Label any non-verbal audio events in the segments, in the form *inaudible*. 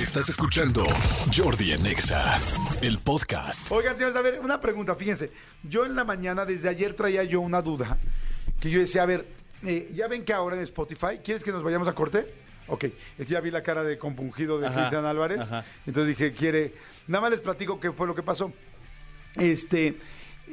Estás escuchando Jordi en Exa, el podcast. Oigan, señores, a ver, una pregunta, fíjense. Yo en la mañana, desde ayer traía yo una duda, que yo decía, a ver, eh, ya ven que ahora en Spotify, ¿quieres que nos vayamos a corte? Ok, es que ya vi la cara de compungido de Cristian Álvarez, ajá. entonces dije, quiere, nada más les platico qué fue lo que pasó. Este,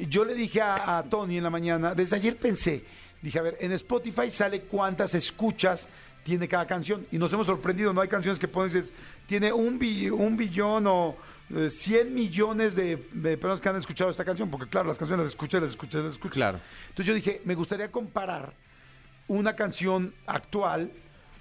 yo le dije a, a Tony en la mañana, desde ayer pensé, dije, a ver, en Spotify sale cuántas escuchas tiene cada canción. Y nos hemos sorprendido, no hay canciones que pones, dices, tiene un, bi- un billón o eh, 100 millones de, de personas que han escuchado esta canción, porque claro, las canciones las escuchas, las escuchas, las escuchas. Claro. Entonces yo dije, me gustaría comparar una canción actual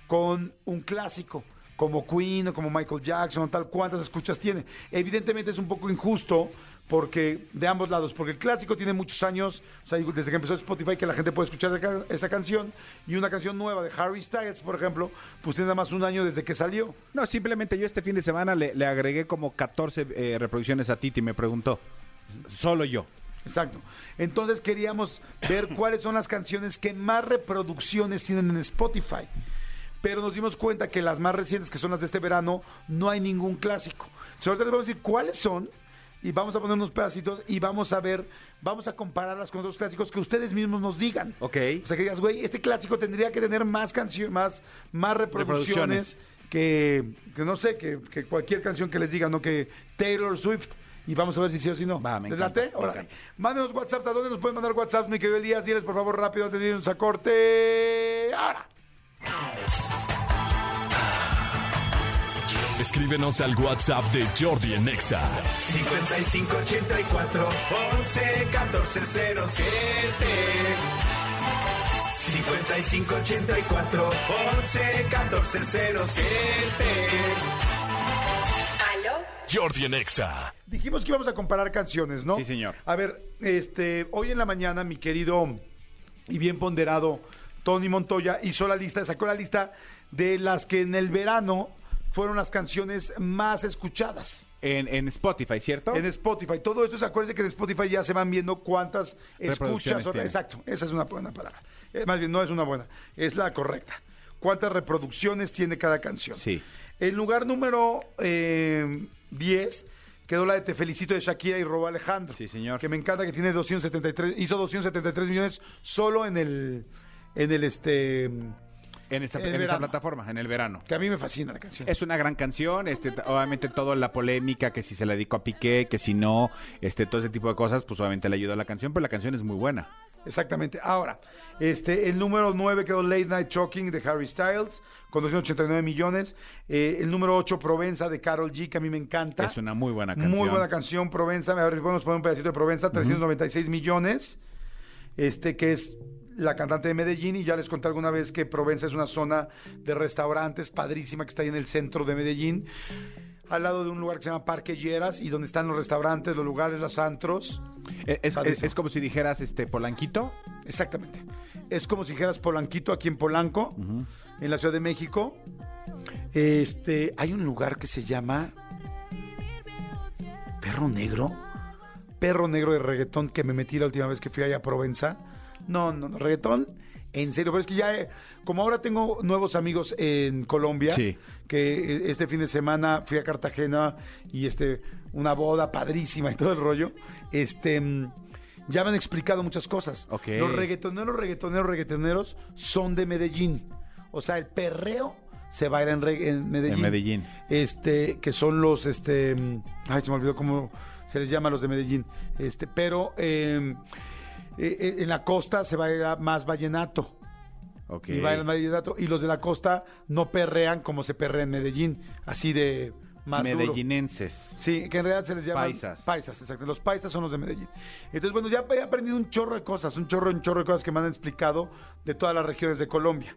con un clásico, como Queen o como Michael Jackson, tal, cuántas escuchas tiene. Evidentemente es un poco injusto porque de ambos lados, porque el clásico tiene muchos años, o sea, desde que empezó Spotify que la gente puede escuchar esa, esa canción y una canción nueva de Harry Styles, por ejemplo, pues tiene nada más un año desde que salió. No, simplemente yo este fin de semana le, le agregué como 14 eh, reproducciones a Titi, me preguntó. Solo yo. Exacto. Entonces queríamos ver *coughs* cuáles son las canciones que más reproducciones tienen en Spotify. Pero nos dimos cuenta que las más recientes, que son las de este verano, no hay ningún clásico. Entonces, ahorita les vamos a decir cuáles son y vamos a poner unos pedacitos y vamos a ver, vamos a compararlas con otros clásicos que ustedes mismos nos digan. Ok. O sea, que digas, güey, este clásico tendría que tener más canciones, más, más reproducciones, Reproducciones. que, que no sé, que, que cualquier canción que les digan, ¿no? Que Taylor Swift. Y vamos a ver si sí o si no. Va, me encanta. Mándenos WhatsApp. ¿A dónde nos pueden mandar WhatsApp, mi querido Elías? Diles, por favor, rápido, antes de irnos a corte. Ahora. Escríbenos al WhatsApp de Jordi en Exa. 5584 11 14 07 5584 11 14 07 ¿Aló? Jordi en Exa. Dijimos que íbamos a comparar canciones, ¿no? Sí, señor. A ver, este, hoy en la mañana, mi querido y bien ponderado Tony Montoya hizo la lista, sacó la lista de las que en el verano fueron las canciones más escuchadas. En, en Spotify, ¿cierto? En Spotify. Todo eso, acuérdense que en Spotify ya se van viendo cuántas escuchas. tiene. Exacto, esa es una buena palabra. Eh, más bien, no es una buena, es la correcta. ¿Cuántas reproducciones tiene cada canción? Sí. El lugar número eh, 10 quedó la de Te Felicito de Shakira y Robo Alejandro. Sí, señor. Que me encanta que tiene 273, hizo 273 millones solo en el, en el este, En esta, En plataforma, en el verano. que a mí me fascina la canción. Es una gran canción, este, obviamente toda la polémica, que si se la dedicó a Piqué, que si no, este, todo ese tipo de cosas, pues obviamente le ayuda a la canción, pero la canción es muy buena. Exactamente. Ahora, este, el número 9 quedó Late Night Talking de Harry Styles, con 289 millones. Eh, el número 8, Provenza de Carol G, que a mí me encanta. Es una muy buena canción. Muy buena canción, Provenza. A ver, podemos poner un pedacito de Provenza, 396 millones. Este, que es la cantante de Medellín. Y ya les conté alguna vez que Provenza es una zona de restaurantes padrísima que está ahí en el centro de Medellín. Al lado de un lugar que se llama Parque Lleras y donde están los restaurantes, los lugares, los antros. Es, es- Padrísimo. es como si dijeras, este, Polanquito. Exactamente. Es como si dijeras Polanquito aquí en Polanco, en la Ciudad de México. Este, hay un lugar que se llama Perro Negro. Perro Negro de reggaetón que me metí la última vez que fui allá a Provenza. No, no, no, reggaetón. En serio, pero es que ya, eh, como ahora tengo nuevos amigos en Colombia, Sí. que eh, este fin de semana fui a Cartagena y este, una boda padrísima y todo el rollo, este, mm, ya me han explicado muchas cosas. Los reggaetoneros, reggaetoneros, reggaetoneros son de Medellín. O sea, el perreo se baila en, Medellín. En Medellín. Este, que son los, este, mm, ay, se me olvidó cómo se les llama a los de Medellín. Este, pero eh, eh, eh, en la costa se baila más vallenato. Ok. Y bailan vallenato. Y los de la costa no perrean como se perrea en Medellín. Así de más duro. Medellinenses. Sí, que en realidad se les llama Paisas. Paisas, exacto. Los paisas son los de Medellín. Entonces, bueno, ya he aprendido un chorro de cosas, un chorro, un chorro de cosas que me han explicado de todas las regiones de Colombia.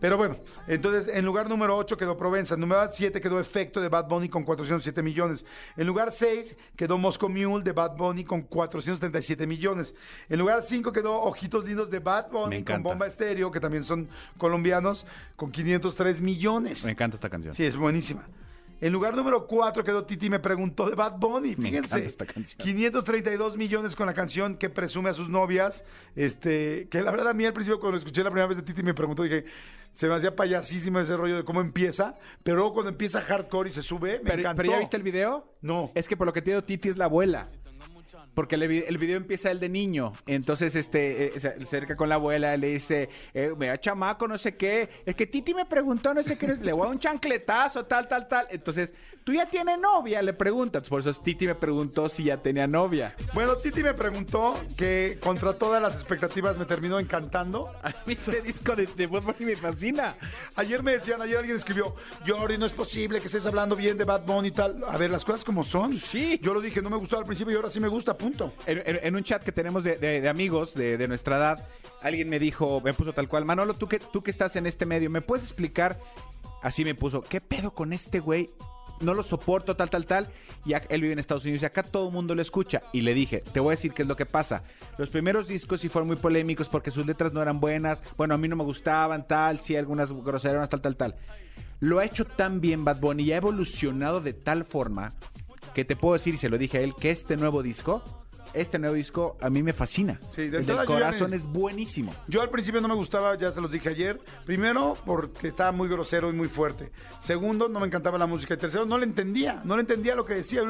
Pero bueno, entonces en lugar número 8 quedó Provenza, en número 7 quedó Efecto de Bad Bunny con 407 millones, en lugar 6 quedó Moscow Mule de Bad Bunny con 437 millones, en lugar 5 quedó Ojitos Lindos de Bad Bunny con. Bomba Estéreo, que también son colombianos, con 503 millones. Me encanta esta canción. Sí, es buenísima. En lugar número 4 quedó Titi me preguntó de Bad Bunny. Fíjense. encanta esta canción. 532 millones con la canción que presume a sus novias. Este, que la verdad a mí al principio cuando escuché la primera vez de Titi me preguntó, dije, se me hacía payasísimo ese rollo de cómo empieza, pero luego cuando empieza hardcore y se sube, me Pero, encantó. pero ¿ya viste el video? No. Es que por lo que te digo, Titi es la abuela. Porque el, vi- el video empieza el de niño. Entonces, este, eh, se acerca con la abuela, le dice, eh, me da chamaco, no sé qué. Es que Titi me preguntó, no sé qué, le voy a dar un chancletazo, tal, tal, tal. Entonces, ¿tú ya tienes novia? Le pregunta. Por eso Titi me preguntó si ya tenía novia. Bueno, Titi me preguntó que contra todas las expectativas me terminó encantando. *laughs* A mí ese disco de, de Bad Bunny me fascina. Ayer me decían, ayer alguien escribió, Jordi, no es posible que estés hablando bien de Bad Bunny y tal. A ver, las cosas como son. Sí. Yo lo dije, no me gustó al principio y ahora sí me gusta, punto. En, un chat que tenemos de, amigos de, nuestra edad, alguien me dijo, me puso tal cual, Manolo, tú que, tú que estás en este medio, ¿me puedes explicar? Así me puso, ¿qué pedo con este güey? No lo soporto, tal, tal, tal. Y él vive en Estados Unidos y acá todo el mundo lo escucha. Y le dije, te voy a decir qué es lo que pasa. Los primeros discos sí fueron muy polémicos porque sus letras no eran buenas. Bueno, a mí no me gustaban, tal, sí, algunas groseras, tal, tal, tal. Lo ha hecho tan bien Bad Bunny y ha evolucionado de tal forma que te puedo decir, y se lo dije a él, que este nuevo disco, este nuevo disco a mí me fascina. Sí, de El del corazón es buenísimo. Yo al principio no me gustaba, ya se los dije ayer. Primero, porque estaba muy grosero y muy fuerte. Segundo, no me encantaba la música. Y tercero, no le entendía. No le entendía lo que decía.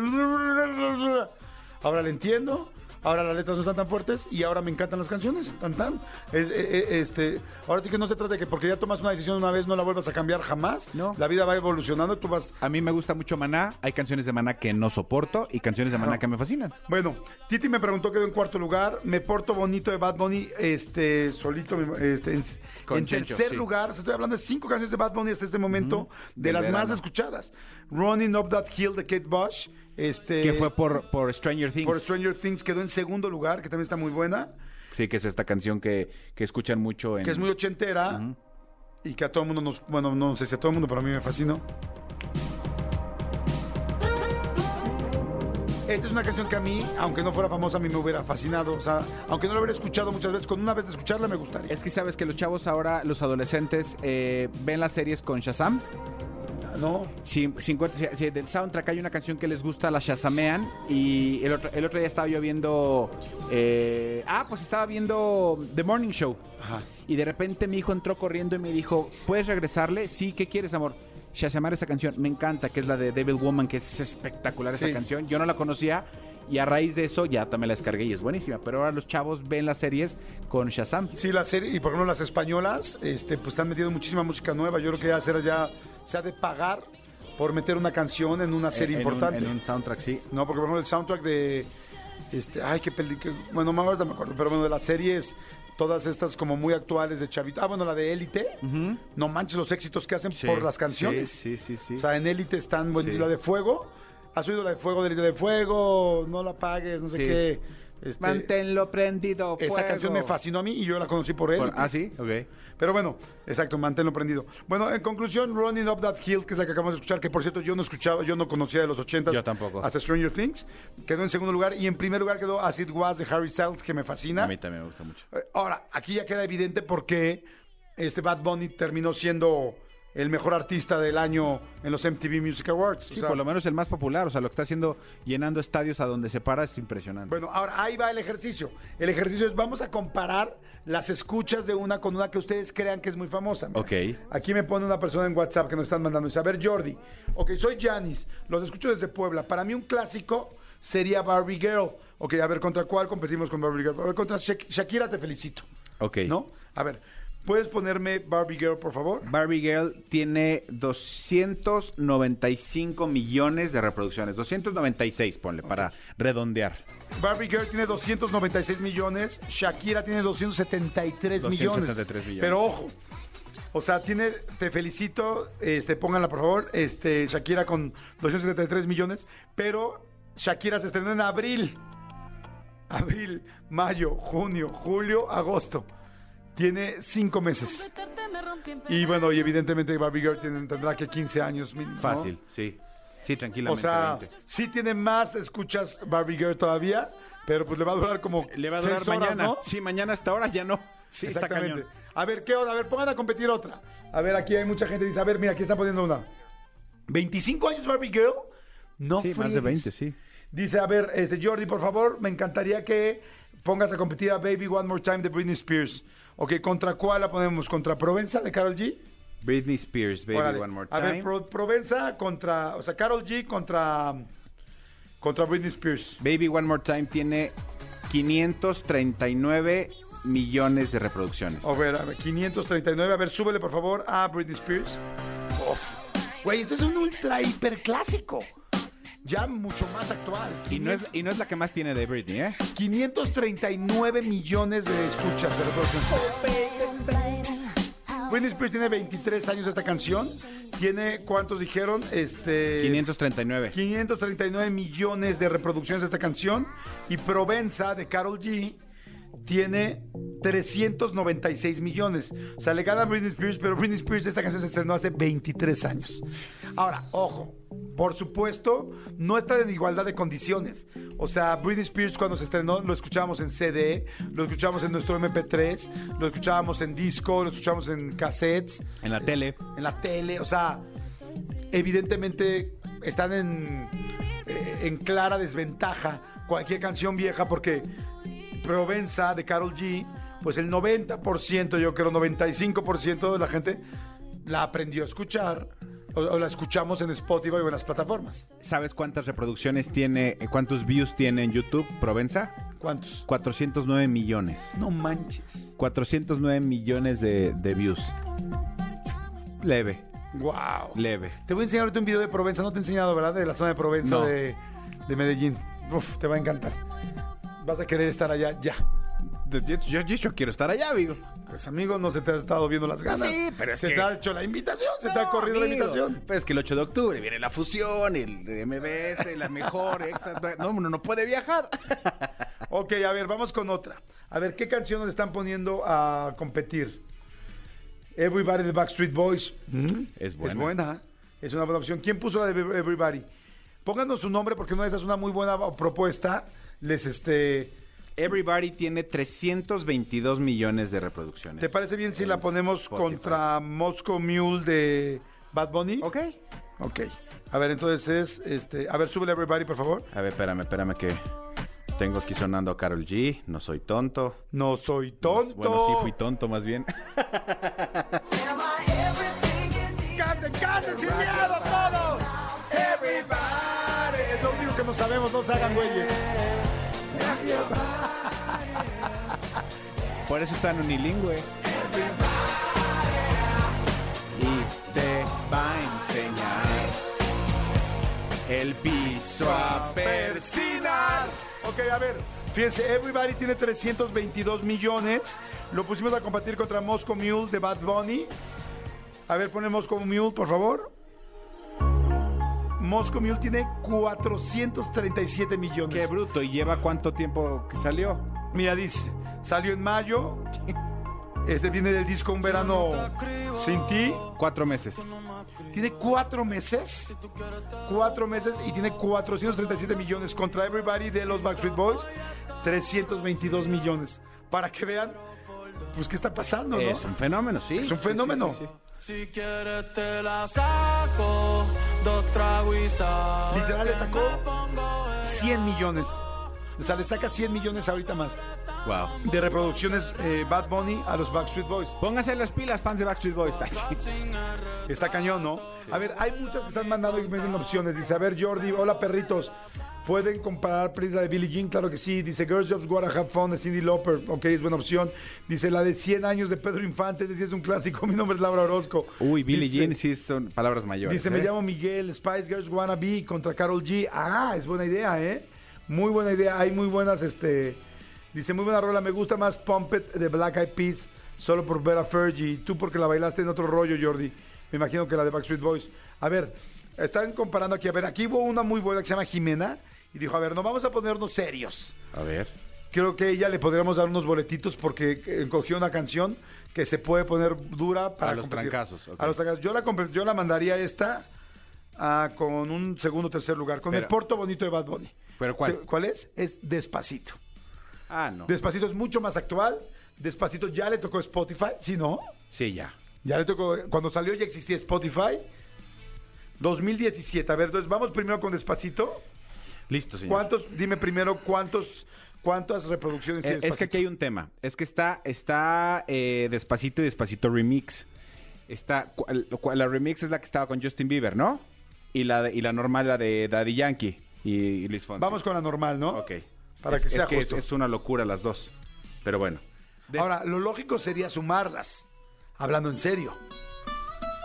Ahora le entiendo. Ahora las letras no están tan fuertes y ahora me encantan las canciones. Tan, tan. Es, eh, eh, este, ahora sí que no se trata de que porque ya tomas una decisión una vez no la vuelvas a cambiar jamás. No. La vida va evolucionando. Tú vas A mí me gusta mucho Maná, hay canciones de Maná que no soporto y canciones de Maná que me fascinan. Bueno, Titi me preguntó, quedó en cuarto lugar. Me porto bonito de Bad Bunny, este, solito, este, en, Con en Chencho, tercer sí. lugar. o sea, estoy hablando de cinco canciones de Bad Bunny hasta este momento, de las más escuchadas. Running Up That Hill de Kate Bush, este, que fue por, por Stranger Things. por Stranger Things, quedó en segundo lugar, que también está muy buena, Sí, que es esta canción que, que escuchan mucho en... que es muy ochentera y que a todo el mundo nos, bueno, no sé si a todo el mundo, pero a mí me fascinó. Esta es una canción que a mí, aunque no fuera famosa, a mí me hubiera fascinado. O sea, aunque no la hubiera escuchado muchas veces, con una vez de escucharla me gustaría. Es que sabes que los chavos ahora, los adolescentes, eh, ven las series con Shazam. ¿No? Si, 50 si- si del soundtrack hay una canción que les gusta, la shazamean. Y el otro, el otro día estaba yo viendo. eh, ah, pues estaba viendo The Morning Show. Ajá. Y de repente mi hijo entró corriendo y me dijo: ¿Puedes regresarle? Sí, ¿qué quieres, amor? Shazamar esa canción. Me encanta, que es la de Devil Woman, que es espectacular esa Sí. canción. Yo no la conocía. Y a raíz de eso ya también la descargué y es buenísima. Pero ahora los chavos ven las series con Shazam. Sí, la serie, y por ejemplo las españolas, este, pues están metiendo muchísima música nueva. Yo creo que ya ya, se ha de pagar por meter una canción en una serie En importante. en un soundtrack, sí. No, porque por ejemplo el soundtrack de, este, ay, qué película, bueno, no, ahorita me acuerdo, pero bueno, de las series, todas estas como muy actuales de Chavito. Ah, bueno, la de Élite. No manches los éxitos que hacen por las canciones. Sí, sí, sí. sí. O sea, en Élite están, bueno, Sí. la de Fuego. ¿Has oído la de Fuego, de Élite de Fuego? No la pagues, no sé Sí. qué. Este, Manténlo prendido. esa fuego. canción me fascinó a mí y yo la conocí por él. Por- ah, sí, ok. Pero bueno, exacto, manténlo prendido. Bueno, en conclusión, Running Up That Hill, que es la que acabamos de escuchar, que por cierto yo no escuchaba, yo no conocía de los 80 Yo tampoco. hasta Stranger Things, quedó en segundo lugar y en primer lugar quedó As It Was de Harry Styles, que me fascina. A mí también me gusta mucho. Eh, Ahora, aquí ya queda evidente por qué este Bad Bunny terminó siendo el mejor artista del año en los MTV Music Awards. O Sí, sea, por lo menos el más popular. O sea, lo que está haciendo llenando estadios a donde se para es impresionante. Bueno, ahora ahí va el ejercicio. El ejercicio es vamos a comparar las escuchas de una con una que ustedes crean que es muy famosa. Mira. Ok. Aquí me pone una persona en WhatsApp que nos están mandando. Dice, a ver, Jordi. Ok, soy Janis. Los escucho desde Puebla. Para mí un clásico sería Barbie Girl. Ok, a ver, ¿contra cuál competimos con Barbie Girl? A ver, contra Shak- Shakira te felicito. ok. ¿No? A ver, ¿puedes ponerme Barbie Girl, por favor? Barbie Girl tiene 295 millones de reproducciones. 296, ponle, para redondear. Barbie Girl tiene 296 millones, Shakira tiene 273, millones. 273 millones. Pero ojo, o sea, tiene, te felicito, este, pónganla por favor, este, Shakira con 273 millones, pero Shakira se estrenó en abril. Abril, mayo, junio, julio, agosto. Tiene cinco meses. Y bueno, y evidentemente Barbie Girl tiene- tendrá que 15 años mínimo. ¿no? Fácil, sí. Sí, O tranquilamente. sea, 20. sí tiene más escuchas Barbie Girl todavía, pero pues le va a durar como Le va a durar horas, mañana. ¿no? Sí, mañana hasta ahora ya no. Sí, está Exactamente. cañón. A ver, ¿qué onda? A ver, pongan a competir otra. A ver, aquí hay mucha gente que dice, a ver, mira, aquí están poniendo una. 25 años Barbie Girl. No Sí, más de friegues. 20, sí. Dice, a ver, este Jordi, por favor, me encantaría que pongas a competir a Baby One More Time de Britney Spears. Ok, ¿contra cuál la ponemos? ¿Contra Provenza de Carol G? Britney Spears, Baby Órale. One More A Time. ver, Pro- Provenza contra, o sea, Carol G contra contra Britney Spears. Baby One More Time tiene 539 millones de reproducciones. A ver, a ver, 539. A ver, súbele por favor a Britney Spears. Uf. Güey, esto es un ultra hiper clásico. Ya mucho más actual. Y no, es, y no es la que más tiene de Britney, ¿eh? 539 millones de escuchas de reproducción. Britney Spears tiene 23 años esta canción. Tiene, ¿cuántos dijeron? Este... 539. 539 millones de reproducciones de esta canción. Y Provenza de Carol G tiene 396 millones. O sea, le gana a Britney Spears, pero Britney Spears esta canción se estrenó hace 23 años. Ahora, ojo, por supuesto, no está en igualdad de condiciones. O sea, Britney Spears cuando se estrenó lo escuchábamos en CD, lo escuchábamos en nuestro MP3, lo escuchábamos en disco, lo escuchábamos en cassettes En la tele. en la tele, o sea, evidentemente están en, eh, en clara desventaja cualquier canción vieja porque Provenza de Carol G, pues el 90%, yo creo 95% de la gente la aprendió a escuchar o, o la escuchamos en Spotify o en las plataformas. ¿Sabes cuántas reproducciones tiene, eh, cuántos views tiene en YouTube Provenza? ¿Cuántos? 409 millones. No manches. 409 millones de, de views. Leve, Wow. leve. Te voy a enseñar ahorita un video de Provenza, no te he enseñado, ¿verdad? De la zona de Provenza No. de, de Medellín. Uf, te va a encantar. Vas a querer estar allá ya. Yo, yo- yo- yo quiero estar allá, amigo. Pues amigo, no se te ha estado viendo las ganas. Sí, pero es se que- te ha hecho la invitación, se te ha corrido la invitación. Pero es que el 8 de octubre viene la fusión, el de MBS, la mejor, *laughs* exa- No, uno no puede viajar. *laughs* Ok, a ver, vamos con otra. A ver, ¿qué canción nos están poniendo a competir? Everybody de Backstreet Boys. Es buena. Es buena. Es una buena opción. ¿Quién puso la de Everybody? Pónganos su nombre porque no esa es una muy buena propuesta. Les este. Everybody tiene 322 millones de reproducciones. ¿Te parece bien si la ponemos Spotify. contra Moscow Mule de Bad Bunny? Ok. Ok. A ver, entonces es este. A ver, súbele Everybody, por favor. A ver, espérame, espérame que tengo aquí sonando a Carol G. No soy tonto. No soy tonto. Bueno, sí fui tonto más bien. *laughs* ¡Canten, canten sin miedo todos! Everybody. Es lo único que no sabemos, no se hagan güeyes. Por eso está en unilingüe. Y te va a enseñar el piso a Persinar. Ok, a ver. Fíjense, Everybody tiene 322 millones. Lo pusimos a combatir contra Moscow Mule de Bad Bunny. A ver, pone Moscow Mule, por favor. Moscow Mule tiene 437 millones. Qué bruto. ¿Y lleva cuánto tiempo que salió? Mira, dice, salió en mayo. Este viene del disco Un Verano Sin Ti. Cuatro meses. Tiene cuatro meses. Cuatro meses y tiene 437 millones contra Everybody de los Backstreet Boys. 322 millones. Para que vean, pues, qué está pasando, ¿no? Es un fenómeno, sí. Es un Sí, fenómeno. sí, sí, sí. Si quieres te la saco, dos Literal le sacó me pongo en- 100 millones. O sea, le saca 100 millones ahorita más Wow. de reproducciones eh, Bad Bunny a los Backstreet Boys. Pónganse las pilas, fans de Backstreet Boys. *laughs* Está cañón, ¿no? A ver, hay muchas que están mandando y venden opciones. Dice, a ver, Jordi, hola perritos. ¿Pueden comparar Prince la de Billie Jean? Claro que sí. Dice, Girls Jobs Gotta Have Fun de Cindy Lauper. Ok, es buena opción. Dice, la de 100 años de Pedro Infante. Dice, es un clásico. *laughs* Mi nombre es Laura Orozco. Uy, Billie Dice- Jean sí son palabras mayores. Dice, ¿eh? me llamo Miguel, Spice Girls Wanna Be contra Carol G. Ah, es buena idea, ¿eh? Muy buena idea. Hay muy buenas, este... Dice, muy buena rola. Me gusta más Pump It de Black Eyed Peas solo por ver a Fergie. Tú porque la bailaste en otro rollo, Jordi. Me imagino que la de Backstreet Boys. A ver, están comparando aquí. A ver, aquí hubo una muy buena que se llama Jimena. Y dijo, a ver, no vamos a ponernos serios. A ver. Creo que ella le podríamos dar unos boletitos porque eh, cogió una canción que se puede poner dura para A los competir. trancazos. A los trancazos. Yo la, yo la mandaría esta con un segundo o tercer lugar, con Pero- el Porto Bonito de Bad Bunny. ¿Pero cuál? ¿Qué- ¿Cuál es? Es Despacito. Ah, no. Despacito es mucho más actual. Despacito ya le tocó Spotify, ¿sí no? Sí, ya. Ya le tocó, cuando salió ya existía Spotify. 2017. A ver, entonces vamos primero con Despacito. Listo, señor. ¿Cuántos, dime primero cuántos, cuántas reproducciones Eh, tiene es que aquí hay un tema. Es que está, está eh, Despacito y Despacito Remix. Está, la remix es la que estaba con Justin Bieber, ¿no? Y la, de- y la normal, la de Daddy Yankee y, y Luis Fonsi. Vamos con la normal, ¿no? Ok. Para Es- que es sea es, justo. es una locura las dos. Pero bueno. De- Ahora, lo lógico sería sumarlas. Hablando en serio.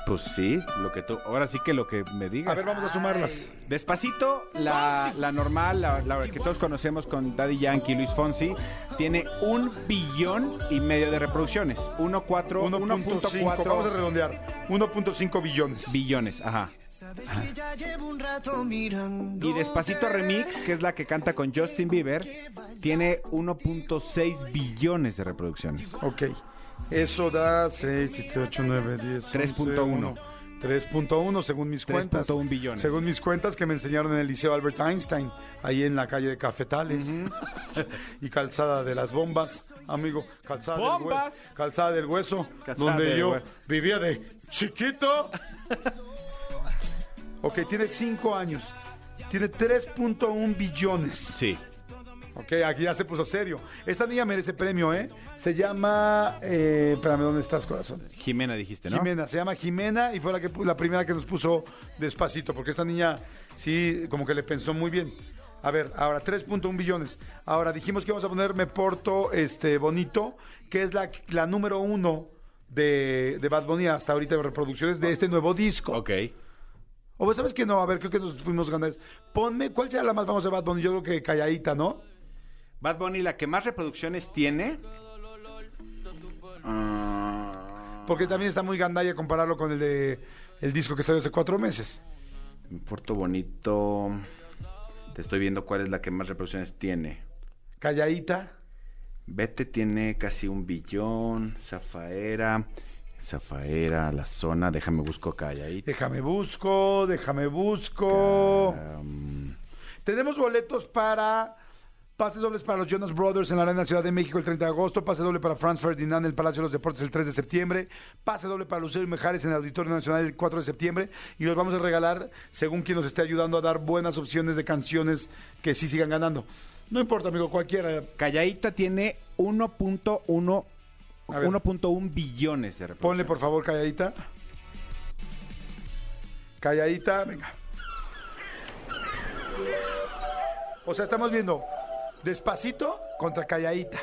Pues sí, lo que tú. Ahora sí que lo que me digas. A ver, vamos a sumarlas. Despacito, la, la normal, la, la que todos conocemos con Daddy Yankee y Luis Fonsi, tiene un billón y medio de reproducciones. 1.4 1.5, vamos a 1.4 redondear. 1.5 billones. billones, ajá. Y Despacito Remix, que es la que canta con Justin Bieber, tiene 1.6 billones de reproducciones. Ok. Eso da 6, 7, 8, 9, 10, 3.1. 3.1 según mis 3.1 cuentas. billones. Según mis cuentas que me enseñaron en el Liceo Albert Einstein, ahí en la calle de Cafetales. *laughs* y Calzada de las Bombas, amigo. Calzada, Del, ¡Bombas! hue- calzada del Hueso, Calzada donde del yo vivía de chiquito. *laughs* ok, tiene 5 años. Tiene 3.1 billones. Sí. Ok, aquí ya se puso serio. Esta niña merece premio, ¿eh? Se llama. Eh, espérame, ¿dónde estás, corazón? Jimena dijiste, ¿no? Jimena, se llama Jimena y fue la, que, la primera que nos puso despacito, porque esta niña sí, como que le pensó muy bien. A ver, ahora 3.1 billones. Ahora dijimos que vamos a poner Me Porto este, Bonito, que es la, la número uno de, de Bad Bunny hasta ahorita de reproducciones de este nuevo disco. Ok. O pues, sabes que no, a ver, creo que nos fuimos ganando. Ponme, ¿cuál será la más famosa de Bad Bunny? Yo creo que Calladita, ¿no? Bad Bunny, la que más reproducciones tiene. Ah, Porque también está muy gandalla compararlo con el de el disco que salió hace cuatro meses. Puerto Bonito. Te estoy viendo cuál es la que más reproducciones tiene. Calladita. Vete tiene casi un billón. Zafaera. Zafaera, la zona. Déjame busco calladita. Déjame busco, déjame busco. Tenemos boletos para pases dobles para los Jonas Brothers en la Arena Ciudad de México el 30 de agosto, pase doble para Franz Ferdinand en el Palacio de los Deportes el 3 de septiembre, pase doble para Lucero y Mejares en el Auditorio Nacional el 4 de septiembre y los vamos a regalar según quien nos esté ayudando a dar buenas opciones de canciones que sí sigan ganando. No importa, amigo, cualquiera. calladita tiene 1.1 A ver. 1.1 billones de reproducciones. Ponle por favor calladita. Calladita, venga. O sea, estamos viendo despacito contra calladita.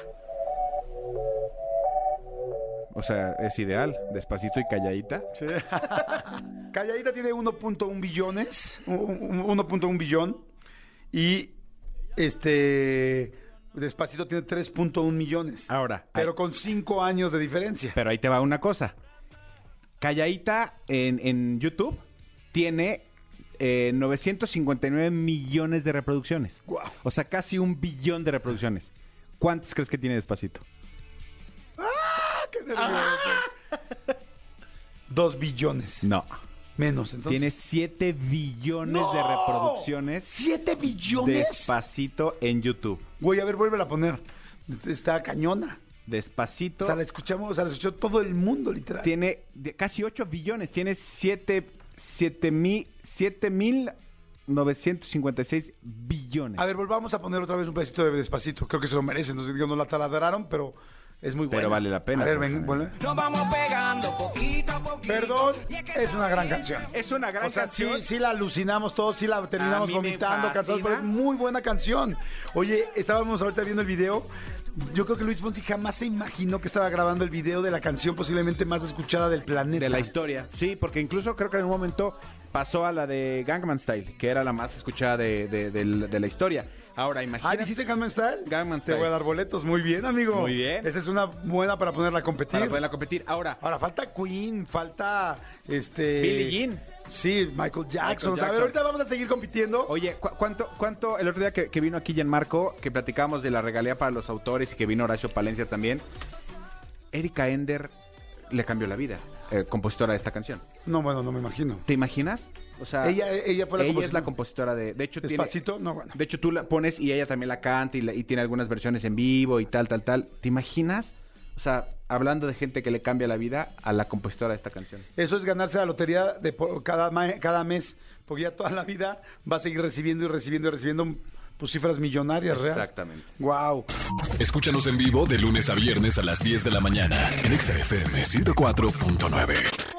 O sea, es ideal. Despacito y calladita. *laughs* Calladita tiene 1.1 billones, un- un- 1.1 billón y este Despacito tiene 3.1 millones. Ahora, pero hay- con 5 años de diferencia. Pero ahí te va una cosa. Calladita en, en YouTube tiene eh, 959 millones de reproducciones. Guau. O sea, casi un billón de reproducciones. ¿Cuántas crees que tiene Despacito? ¡Qué nervioso! *laughs* Dos billones. No. Menos, entonces. Tiene 7 billones ¡No! de reproducciones ¿Siete billones? Despacito en YouTube. Güey, a ver, vuélvela a poner. Está cañona. Despacito O sea, la escuchamos, o sea, la escuchó todo el mundo, literal. tiene de- casi 8 billones. Tiene 7 mil 7 mil 956 billones. A ver, volvamos a poner otra vez un pedacito de despacito. Creo que se lo merecen. No sé, digo, no la taladraron, pero es muy buena. Pero vale la pena, A ver, pues, ven, ponle. Nos vamos pegando poquito a poquito. Perdón, es una gran canción. es una gran o sea, canción. sí, sí la alucinamos todos, sí la terminamos vomitando, cansados, pero es muy buena canción. Oye, estábamos ahorita viendo el video. Yo creo que Luis Fonsi jamás se imaginó que estaba grabando el video de la canción posiblemente más escuchada del planeta. de la historia. Sí, porque incluso creo que en un momento pasó a la de Gangman Style, que era la más escuchada de, de- de la historia. Ahora, Ah, imagínate. ¿dijiste Gangnam Style? Gangnam Te Style. voy a dar boletos. Muy bien, amigo. Muy bien. Esa es una buena para ponerla a competir. para poderla competir. Ahora, Ahora, falta Queen, falta este... Billie Jean. Sí, Michael Jackson. Michael a ver, ahorita vamos a seguir compitiendo. oye, ¿cu- ¿cuánto, cuánto, el otro día que, que vino aquí Gianmarco, que platicábamos de la regalía para los autores y que vino Horacio Palencia también, Erika Ender le cambió la vida, eh, compositora de esta canción. No, bueno, no me imagino. ¿Te imaginas? O sea, Ella, ella fue la ella es la compositora. de. De hecho, tiene- Despacito, no, bueno. De hecho, tú la pones y ella también la canta y, la- y tiene algunas versiones en vivo y tal, tal, tal. ¿Te imaginas O sea, hablando de gente que le cambia la vida a la compositora de esta canción. Eso es ganarse la lotería de por- cada, ma- cada mes, porque ya toda la vida va a seguir recibiendo y recibiendo y recibiendo pues, cifras millonarias reales. Exactamente. Wow. Escúchanos en vivo de lunes a viernes a las 10 de la mañana en Exa FM 104.9.